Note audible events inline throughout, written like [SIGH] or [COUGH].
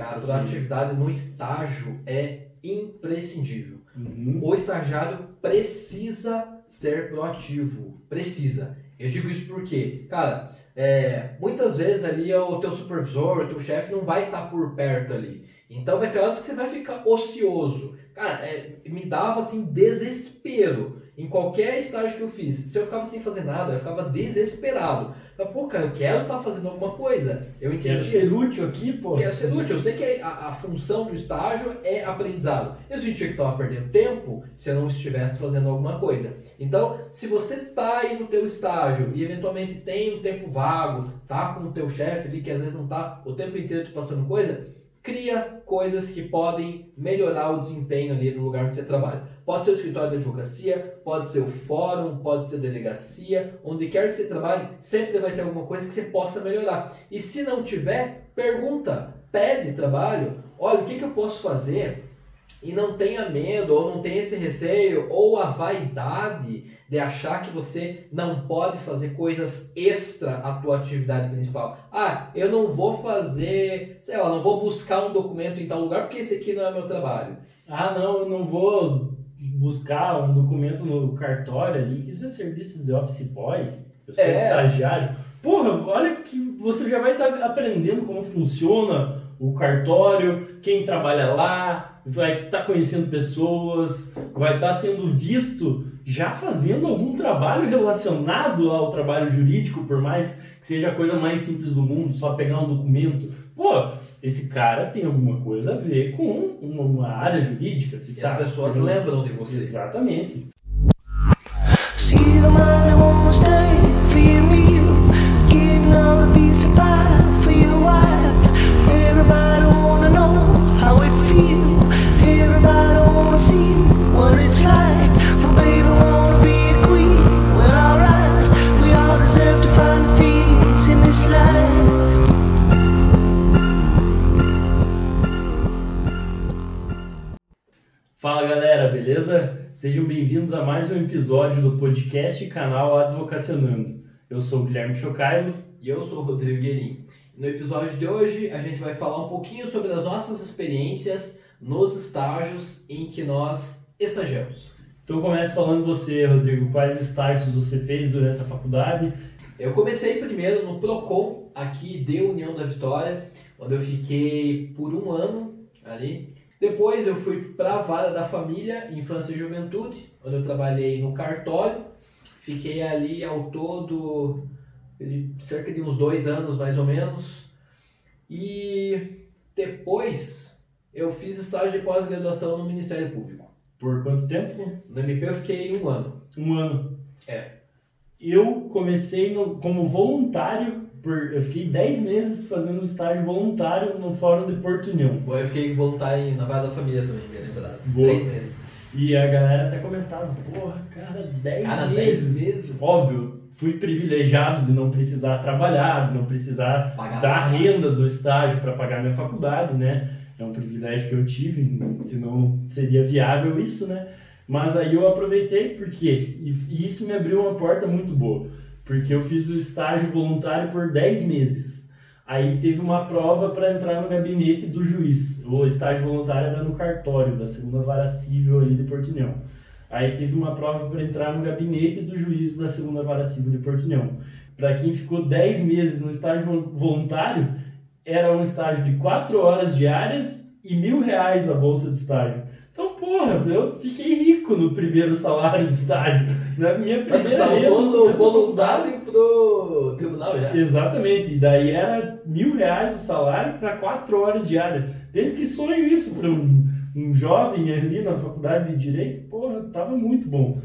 A proatividade no estágio é imprescindível. Uhum. O estagiário precisa ser proativo. Precisa. Eu digo isso porque, cara, é, muitas vezes ali o teu supervisor, o teu chefe não vai estar por perto ali. Então vai ter horas que você vai ficar ocioso. Cara, é, me dava assim desespero em qualquer estágio que eu fiz. Se eu ficava sem fazer nada, eu ficava desesperado. Mas, pô, cara, eu quero estar tá fazendo alguma coisa. Eu entendi. Quero ser útil aqui, pô. Quero ser útil. Eu sei que a, a função do estágio é aprendizado. Eu sentia que estava perdendo tempo se eu não estivesse fazendo alguma coisa. Então, se você tá aí no teu estágio e eventualmente tem um tempo vago, tá com o teu chefe ali que às vezes não tá o tempo inteiro passando coisa, cria coisas que podem melhorar o desempenho ali no lugar onde você trabalha. Pode ser o escritório da advocacia, pode ser o fórum, pode ser a delegacia, onde quer que você trabalhe, sempre vai ter alguma coisa que você possa melhorar. E se não tiver, pergunta, pede trabalho, olha, o que, que eu posso fazer? E não tenha medo, ou não tenha esse receio, ou a vaidade de achar que você não pode fazer coisas extra à tua atividade principal. Ah, eu não vou fazer, sei lá, não vou buscar um documento em tal lugar porque esse aqui não é meu trabalho. Ah, não, eu não vou buscar um documento no cartório ali, que isso é serviço de office boy, eu sou é. estagiário. Porra, olha que você já vai estar aprendendo como funciona o cartório, quem trabalha lá, vai estar tá conhecendo pessoas, vai estar tá sendo visto já fazendo algum trabalho relacionado ao trabalho jurídico, por mais que seja a coisa mais simples do mundo, só pegar um documento. Pô, esse cara tem alguma coisa a ver com uma, área jurídica. Se e tá, as pessoas lembram de você. Exatamente. Galera, beleza? Sejam bem-vindos a mais um episódio do podcast canal Advocacionando. Eu sou o Guilherme Chocailo. E eu sou o Rodrigo Guerin. No episódio de hoje, a gente vai falar um pouquinho sobre as nossas experiências nos estágios em que nós estagiamos. Então comece falando você, Rodrigo, quais estágios você fez durante a faculdade? Eu comecei primeiro no Procon, aqui de União da Vitória, onde eu fiquei por um ano ali depois eu fui para a vara da família, infância e juventude, onde eu trabalhei no cartório. Fiquei ali ao todo cerca de uns dois anos mais ou menos. E depois eu fiz estágio de pós-graduação no Ministério Público. Por quanto tempo? No MP eu fiquei um ano. Um ano. É. Eu comecei no, como voluntário por, eu fiquei 10 meses fazendo estágio voluntário no Fórum de Porto União. Boa, eu fiquei voluntário na Vara da Família também, bem lembrado. Boa. 3 meses. E a galera até comentava, porra, cara, 10 cara, meses. 10 meses. Óbvio, fui privilegiado de não precisar trabalhar, de não precisar pagar dar renda do estágio para pagar minha faculdade, né? É um privilégio que eu tive, senão seria viável isso, né? Mas aí eu aproveitei porque e isso me abriu uma porta muito boa porque eu fiz o estágio voluntário por 10 meses. Aí teve uma prova para entrar no gabinete do juiz. O estágio voluntário era no cartório da segunda vara civil ali de Portunhão. Aí teve uma prova para entrar no gabinete do juiz da segunda vara civil de Portunhão. Para quem ficou 10 meses no estágio voluntário, era um estágio de 4 horas diárias e mil reais a bolsa de estágio. Então, porra, eu fiquei rico no primeiro salário de estágio. Na minha primeira Mas saltou do voluntário pro tribunal já? Exatamente. E daí era mil reais o salário para quatro horas diárias. Pensa que sonho isso para um, um jovem ali na faculdade de Direito. Porra, tava muito bom.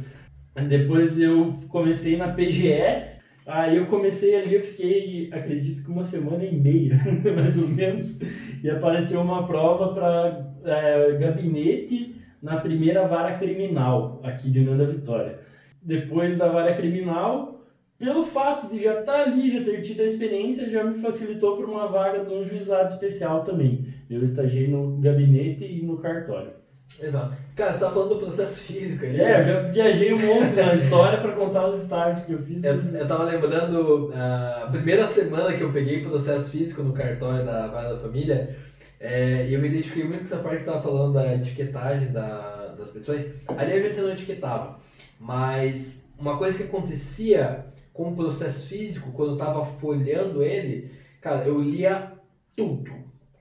Depois eu comecei na PGE, Aí eu comecei ali, eu fiquei, acredito que uma semana e meia, [LAUGHS] mais ou menos, e apareceu uma prova para é, gabinete na primeira vara criminal aqui de Nanda Vitória. Depois da vara criminal, pelo fato de já estar tá ali, já ter tido a experiência, já me facilitou para uma vaga de um juizado especial também. Eu estagiei no gabinete e no cartório. Exato. Cara, você tá falando do processo físico aí. É, eu já viajei um monte na história para contar os estágios que eu fiz. Eu, eu tava lembrando a primeira semana que eu peguei processo físico no cartório da Vara da Família É, e eu me identifiquei muito com essa parte que estava falando da etiquetagem da, das petições. Ali a gente não etiquetava, mas uma coisa que acontecia com o processo físico, quando eu estava folhando ele, cara, eu lia tudo.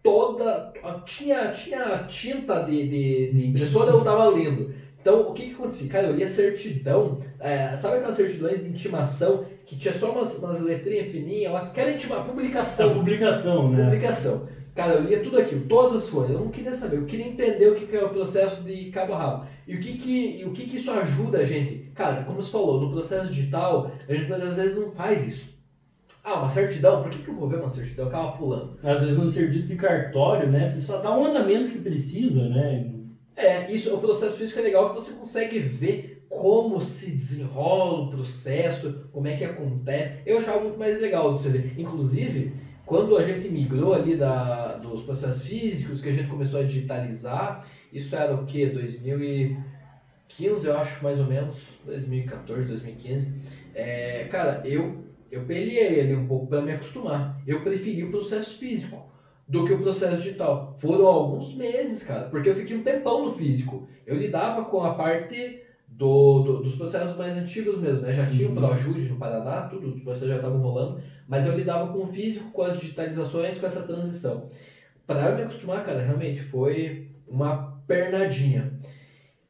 Toda. Tinha, tinha tinta de, de, de impressora, eu estava lendo. Então, o que que acontecia? Cara, eu lia certidão, é, sabe aquelas certidões de intimação que tinha só umas, umas letrinhas fininhas lá? Que era intima, publicação. A publicação, né? Publicação. Cara, eu lia tudo aquilo, todas as folhas. Eu não queria saber, eu queria entender o que, que é o processo de cabo a rabo. E o que que, o que que isso ajuda a gente? Cara, como você falou, no processo digital, a gente às vezes não faz isso. Ah, uma certidão? Por que, que eu vou ver uma certidão? Eu acaba pulando. Às vezes no serviço de cartório, né? Você só dá o andamento que precisa, né? É, isso, o processo físico é legal que você consegue ver como se desenrola o processo, como é que acontece. Eu achava muito mais legal de você ver. Inclusive, quando a gente migrou ali da, dos processos físicos, que a gente começou a digitalizar, isso era o que? 2015, eu acho, mais ou menos. 2014, 2015. É, cara, eu, eu peleei ali um pouco para me acostumar. Eu preferi o processo físico do que o processo digital. Foram alguns meses, cara, porque eu fiquei um tempão no físico. Eu lidava com a parte do, do, dos processos mais antigos mesmo, né? Já tinha o uhum. ProAjude no Paraná, tudo, os processos já estavam rolando, mas eu lidava com o físico, com as digitalizações, com essa transição. Para eu me acostumar, cara, realmente foi uma pernadinha.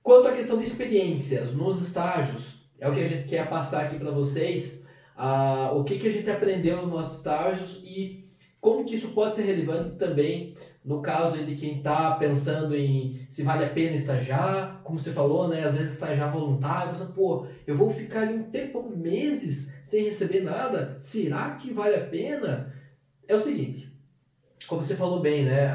Quanto à questão de experiências nos estágios, é o que a gente quer passar aqui para vocês, uh, o que, que a gente aprendeu nos nossos estágios e como que isso pode ser relevante também no caso de quem está pensando em se vale a pena estagiar, como você falou, né? Às vezes estagiar voluntário, pensa, pô, eu vou ficar ali um tempo, meses, sem receber nada, será que vale a pena? É o seguinte, como você falou bem, né?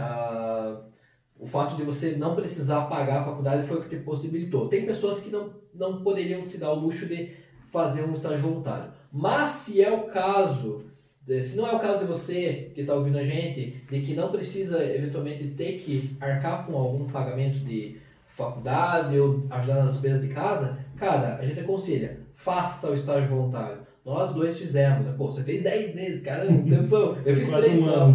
O fato de você não precisar pagar a faculdade foi o que te possibilitou. Tem pessoas que não, não poderiam se dar o luxo de fazer um estágio voluntário. Mas se é o caso se não é o caso de você que está ouvindo a gente, de que não precisa eventualmente ter que arcar com algum pagamento de faculdade ou ajudar nas despesas de casa, cara, a gente aconselha, faça o estágio voluntário. Nós dois fizemos. Pô, você fez 10 meses, cara, um [LAUGHS] tempão. Eu fiz 3 um só.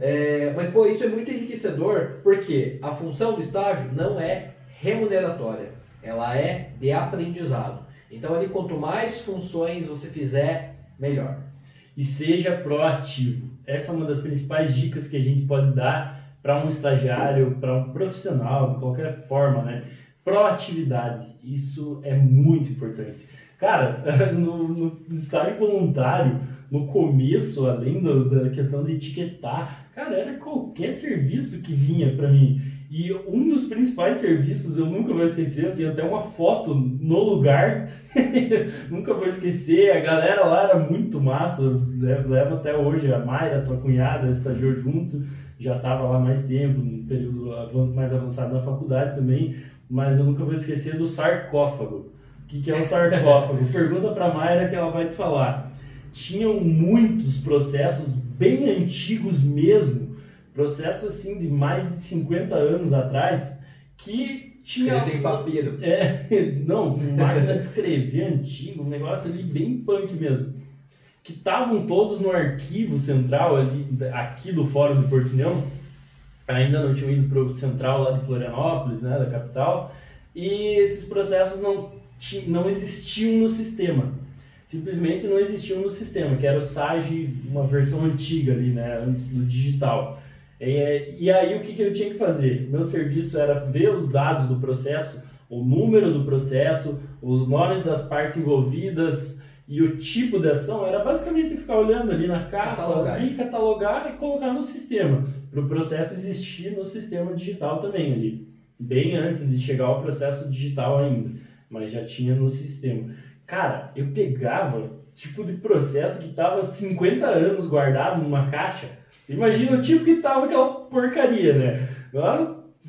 É, mas, pô, isso é muito enriquecedor, porque a função do estágio não é remuneratória, ela é de aprendizado. Então, ali, quanto mais funções você fizer, melhor e seja proativo. Essa é uma das principais dicas que a gente pode dar para um estagiário, para um profissional, de qualquer forma, né? Proatividade, isso é muito importante. Cara, [LAUGHS] no, no estágio voluntário, no começo, além do, da questão de etiquetar, cara, era qualquer serviço que vinha para mim. E um dos principais serviços, eu nunca vou esquecer, eu tenho até uma foto no lugar, [LAUGHS] nunca vou esquecer, a galera lá era muito massa, levo até hoje, a Mayra, tua cunhada, estagiou junto, já estava lá mais tempo, no período mais avançado na faculdade também, mas eu nunca vou esquecer do sarcófago. O que, que é um sarcófago? [LAUGHS] Pergunta para a Mayra que ela vai te falar. Tinham muitos processos bem antigos mesmo, processo assim de mais de 50 anos atrás que tinha. Feito em papiro. É, [LAUGHS] não, máquina de escrever antigo, um negócio ali bem punk mesmo. Que estavam todos no arquivo central ali, aqui do Fórum de Portunhão. Ainda não tinham ido para o central lá de Florianópolis, né, da capital. E esses processos não, não existiam no sistema. Simplesmente não existiam no sistema, que era o SAGE, uma versão antiga ali, né, antes do digital. É, e aí o que, que eu tinha que fazer? Meu serviço era ver os dados do processo, o número do processo, os nomes das partes envolvidas e o tipo de ação. Era basicamente ficar olhando ali na capa catalogar. e catalogar e colocar no sistema, para o processo existir no sistema digital também ali. Bem antes de chegar ao processo digital ainda, mas já tinha no sistema. Cara, eu pegava tipo de processo que estava 50 anos guardado numa caixa Imagina o tipo que tava aquela porcaria, né?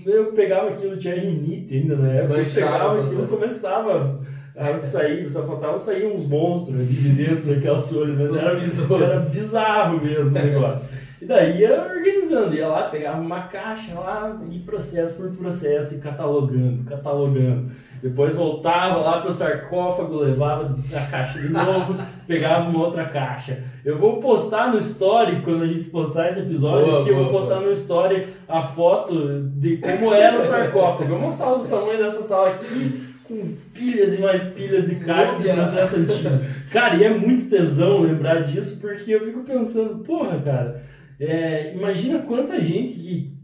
Eu pegava aquilo, tinha rinite ainda na época, eu pegava aquilo começava a sair, só faltava sair uns monstros ali de dentro daquelas folhas, mas era bizarro. era bizarro mesmo o negócio. E daí ia organizando, ia lá, pegava uma caixa lá, e processo por processo, e catalogando, catalogando. Depois voltava lá pro sarcófago, levava a caixa de novo, [LAUGHS] pegava uma outra caixa. Eu vou postar no story, quando a gente postar esse episódio boa, aqui, boa, eu vou postar boa. no story a foto de como era o sarcófago. Uma sala do tamanho dessa sala aqui, com pilhas e mais pilhas de caixa de processo antigo. Cara, e é muito tesão lembrar disso, porque eu fico pensando, porra, cara, é, imagina quanta gente que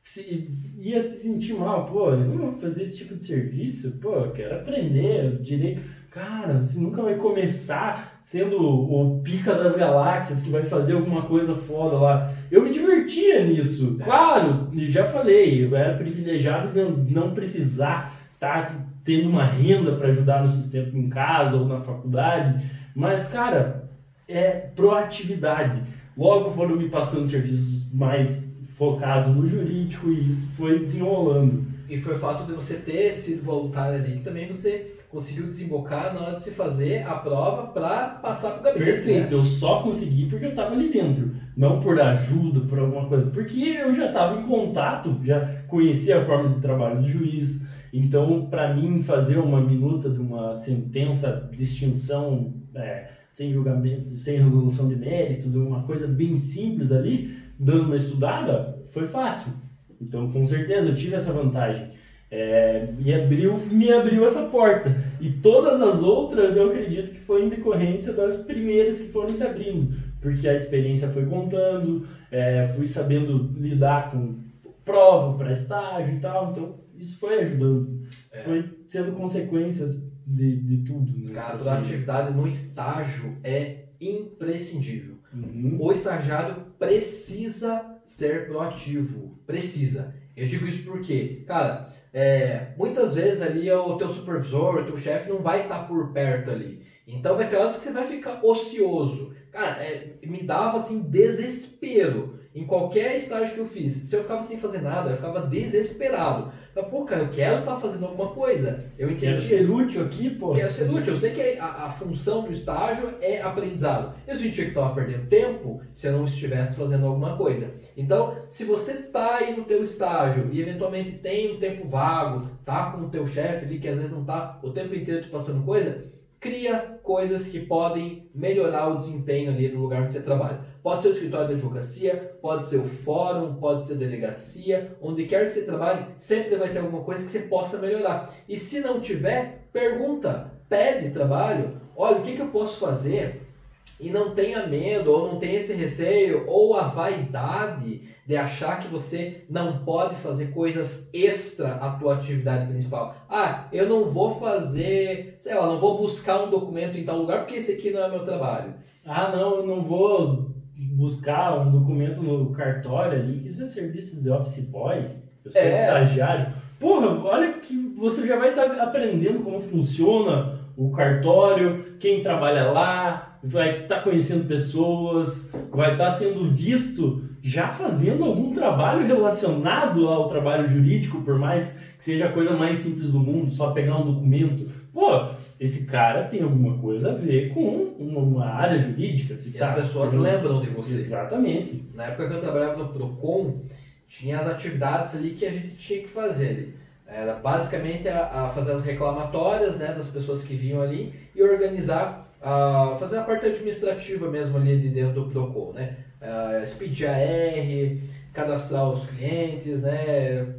se ia se sentir mal, pô, eu não vou fazer esse tipo de serviço, pô, eu quero aprender direito. Cara, você nunca vai começar sendo o pica das galáxias que vai fazer alguma coisa foda lá. Eu me divertia nisso, claro, já falei, eu era privilegiado de não precisar estar tá tendo uma renda para ajudar no sustento em casa ou na faculdade, mas, cara, é proatividade. Logo foram me passando serviços mais focados no jurídico e isso foi desenrolando. E foi o fato de você ter sido voluntário ali que também você conseguiu desembocar na hora de se fazer a prova para passar para o gabinete. Perfeito, né? eu só consegui porque eu estava ali dentro, não por ajuda, por alguma coisa, porque eu já estava em contato, já conhecia a forma de trabalho do juiz. Então, para mim, fazer uma minuta de uma sentença de extinção é, sem julgamento, sem resolução de mérito, de uma coisa bem simples ali, dando uma estudada, foi fácil. Então, com certeza, eu tive essa vantagem. É, me, abriu, me abriu essa porta. E todas as outras eu acredito que foi em decorrência das primeiras que foram se abrindo. Porque a experiência foi contando, é, fui sabendo lidar com prova para estágio e tal. Então, isso foi ajudando. É. Foi sendo consequências de, de tudo. Né? Cara, a atividade no estágio é imprescindível. Uhum. O estagiário precisa ser proativo. Precisa. Eu digo isso porque, cara, é, muitas vezes ali o teu supervisor, o teu chefe não vai estar tá por perto ali. Então vai ter horas que você vai ficar ocioso. Cara, é, me dava assim desespero em qualquer estágio que eu fiz. Se eu ficava sem fazer nada, eu ficava desesperado. Mas, pô, cara, eu quero estar tá fazendo alguma coisa. Eu entendi. Quero ser útil aqui, pô. Quero ser útil. Eu sei que a, a função do estágio é aprendizado. Eu sentia que estava perdendo tempo se eu não estivesse fazendo alguma coisa. Então, se você está aí no teu estágio e eventualmente tem um tempo vago, tá com o teu chefe ali que às vezes não está o tempo inteiro passando coisa, cria coisas que podem melhorar o desempenho ali no lugar onde você trabalha. Pode ser o escritório da advocacia, pode ser o fórum, pode ser a delegacia, onde quer que você trabalhe, sempre vai ter alguma coisa que você possa melhorar. E se não tiver, pergunta, pede trabalho, olha, o que, que eu posso fazer? E não tenha medo, ou não tenha esse receio, ou a vaidade de achar que você não pode fazer coisas extra à tua atividade principal. Ah, eu não vou fazer, sei lá, não vou buscar um documento em tal lugar porque esse aqui não é meu trabalho. Ah, não, eu não vou buscar um documento no cartório ali, que isso é serviço de office boy, eu sou é. estagiário. Porra, olha que você já vai estar aprendendo como funciona o cartório, quem trabalha lá, vai estar conhecendo pessoas, vai estar sendo visto já fazendo algum trabalho relacionado ao trabalho jurídico, por mais seja a coisa mais simples do mundo, só pegar um documento. Pô, esse cara tem alguma coisa a ver com uma área jurídica. Se e tá, as pessoas lembram de você. Exatamente. Na época que eu trabalhava no PROCON, tinha as atividades ali que a gente tinha que fazer ali. Era basicamente a, a fazer as reclamatórias né, das pessoas que vinham ali e organizar, a, fazer a parte administrativa mesmo ali de dentro do PROCON, né? Uh, expedir AR, cadastrar os clientes, né?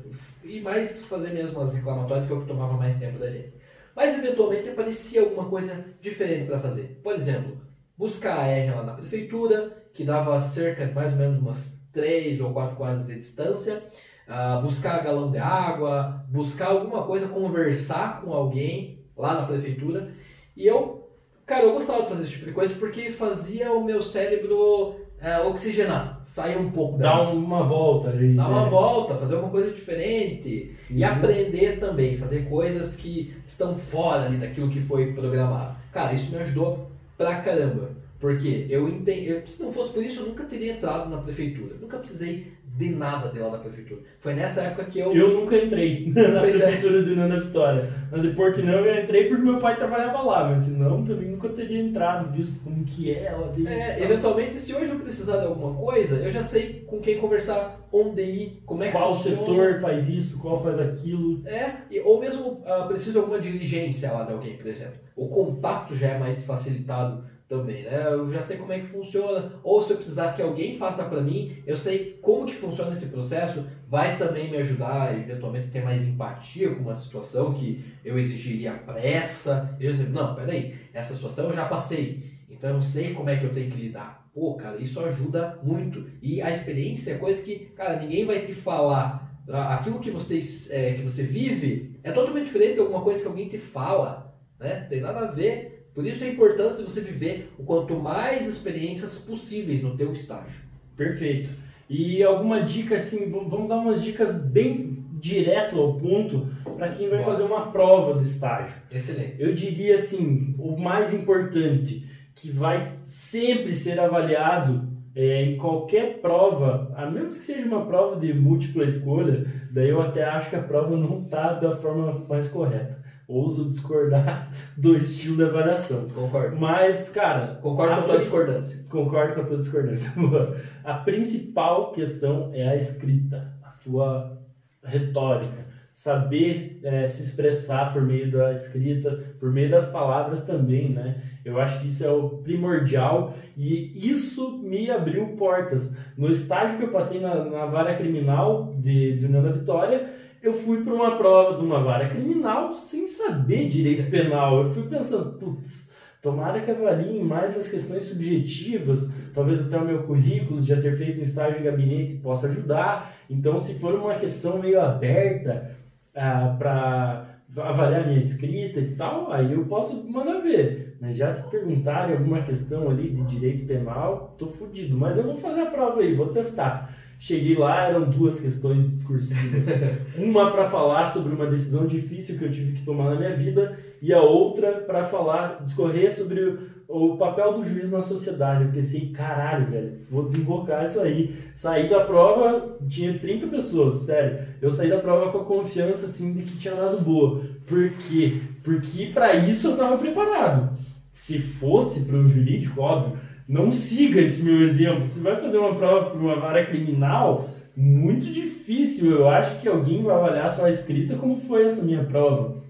E mais fazer mesmo as reclamatórias, que é o que tomava mais tempo da gente mas eventualmente aparecia alguma coisa diferente para fazer. Por exemplo, buscar a R lá na prefeitura, que dava cerca de mais ou menos umas 3 ou 4 quadras de distância, uh, buscar galão de água, buscar alguma coisa, conversar com alguém lá na prefeitura. E eu, cara, eu gostava de fazer esse tipo de coisa porque fazia o meu cérebro é, oxigenar, sair um pouco Dar uma volta ali. Dar uma volta, fazer alguma coisa diferente. Uhum. E aprender também, fazer coisas que estão fora ali daquilo que foi programado. Cara, isso me ajudou pra caramba. Porque eu entendo, se não fosse por isso, eu nunca teria entrado na prefeitura. Nunca precisei de nada de lá da prefeitura. Foi nessa época que eu. Eu nunca entrei [LAUGHS] na pois é. prefeitura é. de Nana Vitória. Na de Portinão eu entrei porque meu pai trabalhava lá, mas senão também nunca teria entrado, visto como que é ela. É, eventualmente, se hoje eu precisar de alguma coisa, eu já sei com quem conversar, onde ir, como é que Qual funciona. setor faz isso, qual faz aquilo. É, ou mesmo uh, preciso de alguma diligência lá de alguém, por exemplo. O contato já é mais facilitado também, né? Eu já sei como é que funciona. Ou se eu precisar que alguém faça para mim, eu sei como que funciona esse processo, vai também me ajudar, eventualmente, a ter mais empatia com uma situação que eu exigiria pressa. Eu dizer, não, peraí, essa situação eu já passei, então eu sei como é que eu tenho que lidar. Pô, cara, isso ajuda muito. E a experiência é coisa que, cara, ninguém vai te falar. Aquilo que, vocês, é, que você vive é totalmente diferente de alguma coisa que alguém te fala, né? Tem nada a ver por isso a importância de você viver o quanto mais experiências possíveis no teu estágio. Perfeito. E alguma dica assim, vamos dar umas dicas bem direto ao ponto para quem vai fazer uma prova de estágio. Excelente. Eu diria assim, o mais importante que vai sempre ser avaliado é, em qualquer prova, a menos que seja uma prova de múltipla escolha, daí eu até acho que a prova não está da forma mais correta ouso discordar [LAUGHS] do estilo da avaliação. Concordo. Mas, cara. Concordo com a tua discordância. Concordo com a tua discordância. [LAUGHS] a principal questão é a escrita, a tua retórica. Saber é, se expressar por meio da escrita, por meio das palavras também, né? Eu acho que isso é o primordial e isso me abriu portas. No estágio que eu passei na, na vara criminal de, de União da Vitória, eu fui para uma prova de uma vara criminal sem saber direito penal. Eu fui pensando, putz, tomara que avaliem mais as questões subjetivas, talvez até o meu currículo de já ter feito um estágio em gabinete possa ajudar. Então, se for uma questão meio aberta ah, para avaliar minha escrita e tal, aí eu posso mandar ver. Mas já se perguntarem alguma questão ali de direito penal, tô fudido. Mas eu vou fazer a prova aí, vou testar. Cheguei lá, eram duas questões discursivas. [LAUGHS] uma para falar sobre uma decisão difícil que eu tive que tomar na minha vida e a outra para falar, discorrer sobre o, o, papel do juiz na sociedade. Eu pensei, caralho, velho, vou desembocar isso aí. Saí da prova, tinha 30 pessoas, sério. Eu saí da prova com a confiança assim de que tinha dado boa. Por quê? Porque para isso eu estava preparado. Se fosse para um jurídico, óbvio, não siga esse meu exemplo. Se vai fazer uma prova por uma vara criminal, muito difícil. Eu acho que alguém vai avaliar sua escrita como foi essa minha prova.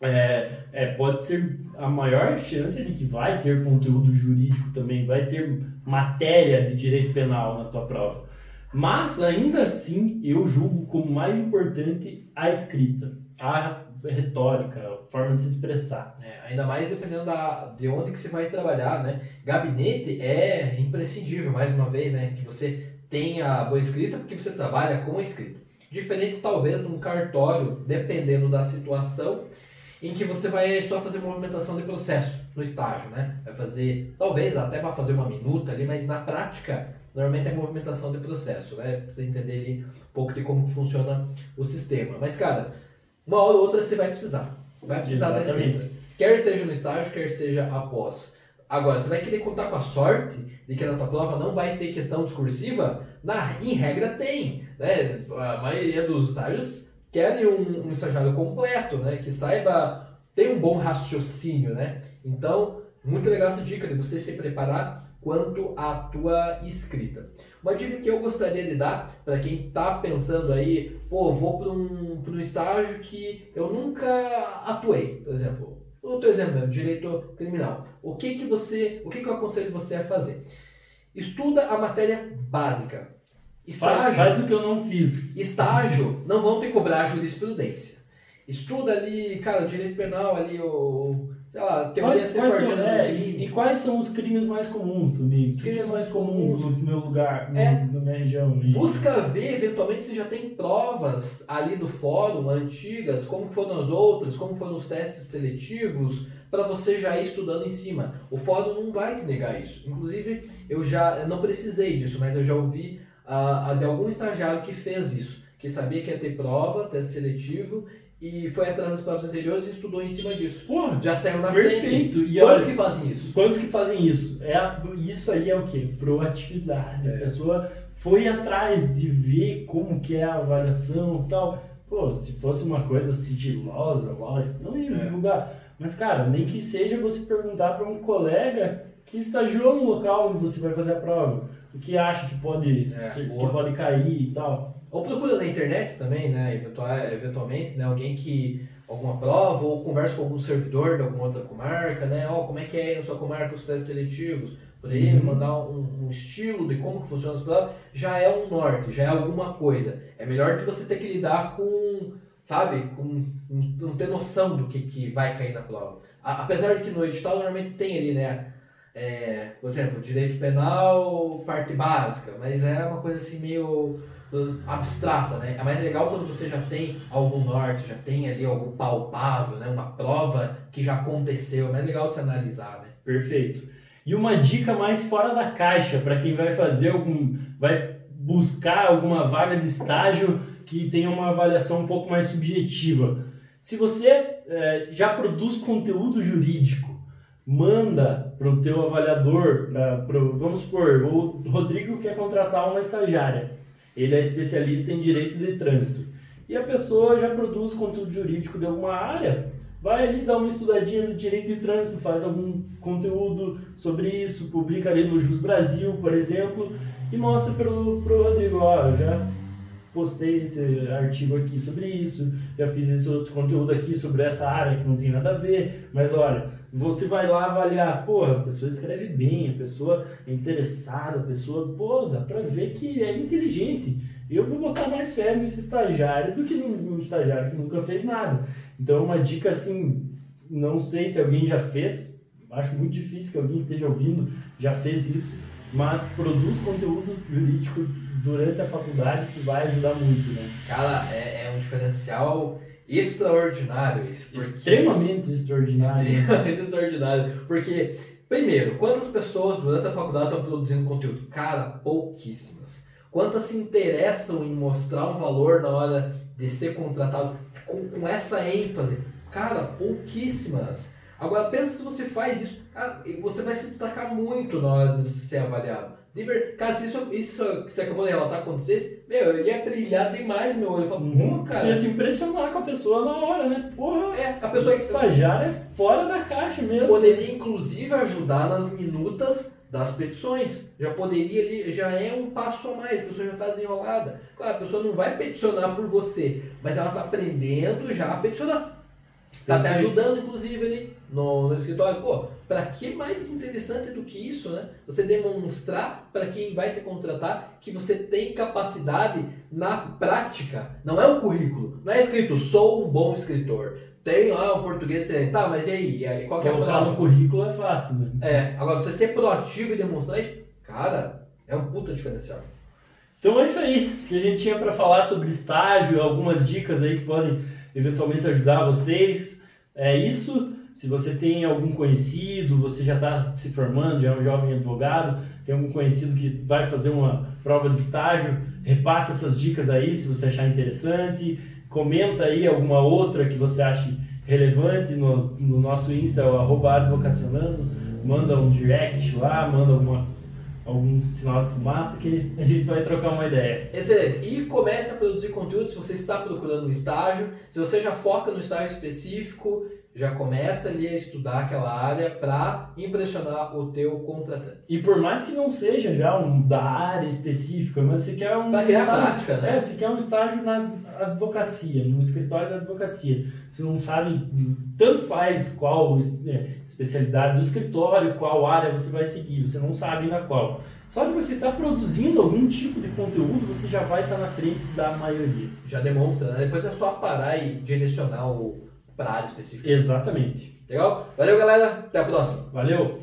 É, é, pode ser a maior chance de que vai ter conteúdo jurídico também, vai ter matéria de direito penal na tua prova. Mas ainda assim, eu julgo como mais importante a escrita, a retórica, a forma de se expressar. É, ainda mais dependendo da, de onde que você vai trabalhar, né? Gabinete é imprescindível, mais uma vez, né? Que você tenha boa escrita porque você trabalha com a escrita. Diferente, talvez, num cartório, dependendo da situação, em que você vai só fazer movimentação de processo no estágio, né? Vai fazer, talvez até vai fazer uma minuta ali, mas na prática, normalmente é movimentação de processo, né? Você entender ali um pouco de como funciona o sistema. Mas, cara, uma hora ou outra você vai precisar. Vai precisar Exatamente. da escrita. Quer seja no estágio, quer seja após. Agora, você vai querer contar com a sorte de que na tua prova não vai ter questão discursiva? Na, em regra tem. Né? A maioria dos estágios querem um, um estagiário completo, né? que saiba ter um bom raciocínio. Né? Então, muito legal essa dica de você se preparar quanto à tua escrita. Uma dica que eu gostaria de dar para quem está pensando aí, pô, vou para um, um estágio que eu nunca atuei, por exemplo. Outro exemplo mesmo, direito criminal. O que que você, o que que eu aconselho você a fazer? Estuda a matéria básica. Estágio, faz, faz o que eu não fiz. Estágio, não vão te cobrar jurisprudência. Estuda ali, cara, direito penal ali, o sei lá, teoria quais, quais são, é, e, e, quais são os crimes mais comuns também? Os crimes mais comuns no meu lugar, é, na minha região. E... Busca ver, eventualmente, se já tem provas ali do fórum, antigas, como foram as outras, como foram os testes seletivos, para você já ir estudando em cima. O fórum não vai te negar isso. Inclusive, eu já eu não precisei disso, mas eu já ouvi uh, de algum estagiário que fez isso, que sabia que ia ter prova, teste seletivo, e foi atrás das provas anteriores e estudou em cima disso. Porra, Já saiu na perfeito. frente. E Quantos olha, que fazem isso? Quantos que fazem isso? É a- isso aí é o quê? Proatividade. É. A pessoa foi atrás de ver como que é a avaliação e tal. Pô, se fosse uma coisa sigilosa, lógico, não ia É. divulgar. Mas, cara, nem que seja você perguntar para um colega que estagiou no local onde você vai fazer a prova. O que acha que pode, É, que pode cair e tal. Ou procura na internet também, né? eventual- Eventualmente, né? Alguém que. alguma prova, ou conversa com algum servidor de alguma outra comarca, né? Ó, como é que é aí na sua comarca os testes seletivos? Poderia me Uhum. mandar um, um estilo de como que funciona as provas? Já é um norte, já é alguma coisa. É melhor que você ter que lidar com, sabe, com não ter noção do que, que vai cair na prova. A- apesar de que no edital normalmente tem ali, né? É, por exemplo, direito penal, parte básica, mas é uma coisa assim meio abstrata, né? É mais legal quando você já tem algum norte, já tem ali algo palpável, né? Uma prova que já aconteceu. É mais legal de se analisar, né? Perfeito. E uma dica mais fora da caixa para quem vai fazer algum, vai buscar alguma vaga de estágio que tenha uma avaliação um pouco mais subjetiva. Se você eh, já produz conteúdo jurídico, manda para o teu avaliador, pra, pro- vamos supor, o Rodrigo quer contratar uma estagiária. Ele é especialista em direito de trânsito. E a pessoa já produz conteúdo jurídico de alguma área, vai ali dar uma estudadinha no direito de trânsito, faz algum conteúdo sobre isso, publica ali no Jus Brasil, por exemplo, e mostra pro, pro Rodrigo, ó, eu já postei esse artigo aqui sobre isso, já fiz esse outro conteúdo aqui sobre essa área que não tem nada a ver, mas olha, você vai lá avaliar, porra, a pessoa escreve bem, a pessoa é interessada, a pessoa, pô, dá pra ver que é inteligente. Eu vou botar mais fé nesse estagiário do que no estagiário que nunca fez nada. Então, uma dica assim, não sei se alguém já fez, acho muito difícil que alguém esteja ouvindo já fez isso, mas produz conteúdo jurídico durante a faculdade que vai ajudar muito, né? Cara, é, é um diferencial extraordinário isso. porque- Extremamente extraordinário. Extremamente [LAUGHS] extraordinário. Porque, primeiro, quantas pessoas durante a faculdade estão produzindo conteúdo? Cara, pouquíssimas. Quantas se interessam em mostrar um valor na hora de ser contratado com, com essa ênfase? Cara, pouquíssimas. Agora, pensa se você faz isso, cara, você vai se destacar muito na hora de ser avaliado. De ver, cara, se isso, isso que você acabou de relatar acontecesse, meu, eu ia brilhar demais meu olho. Eu Uhum. cara. Você ia se impressionar com a pessoa na hora, né? Porra, É, a pessoa que estagiário é fora da caixa mesmo. Poderia inclusive ajudar nas minutas das petições. Já poderia ali, já é um passo a mais, a pessoa já está desenrolada. Claro, a pessoa não vai peticionar por você, mas ela está aprendendo já a peticionar. Está até ajudando, inclusive, ali no, no escritório. Pô, para que mais interessante do que isso, né? Você demonstrar para quem vai te contratar que você tem capacidade na prática. Não é um currículo. Não é escrito, sou um bom escritor. Tenho lá um português excelente. Tá, mas e aí? E aí qual que é Colocar prova? no currículo é fácil, né? É, agora você ser proativo e demonstrar isso, cara, é um puta diferencial. Então é isso aí que a gente tinha para falar sobre estágio, algumas dicas aí que podem eventualmente ajudar vocês. É isso. Se você tem algum conhecido, você já está se formando, já é um jovem advogado, tem algum conhecido que vai fazer uma prova de estágio, repasse essas dicas aí se você achar interessante. Comenta aí alguma outra que você ache relevante no, no nosso Insta, arroba advocacionando. Manda um direct lá, manda algum sinal de fumaça que a gente vai trocar uma ideia. Excelente. E comece a produzir conteúdo se você está procurando um estágio. Se você já foca no estágio específico, já começa ali a estudar aquela área para impressionar o teu contratante. E por mais que não seja já um da área específica, mas você quer um Para criar estágio, prática, né? é, você quer um estágio na advocacia, no escritório da advocacia. Você não sabe, tanto faz qual é, especialidade do escritório, qual área você vai seguir, você não sabe na qual. Só de você estar produzindo algum tipo de conteúdo, você já vai estar na frente da maioria. Já demonstra, né? Depois é só parar e direcionar o para área específica. Exatamente. Legal? Valeu, galera. Até a próxima. Valeu!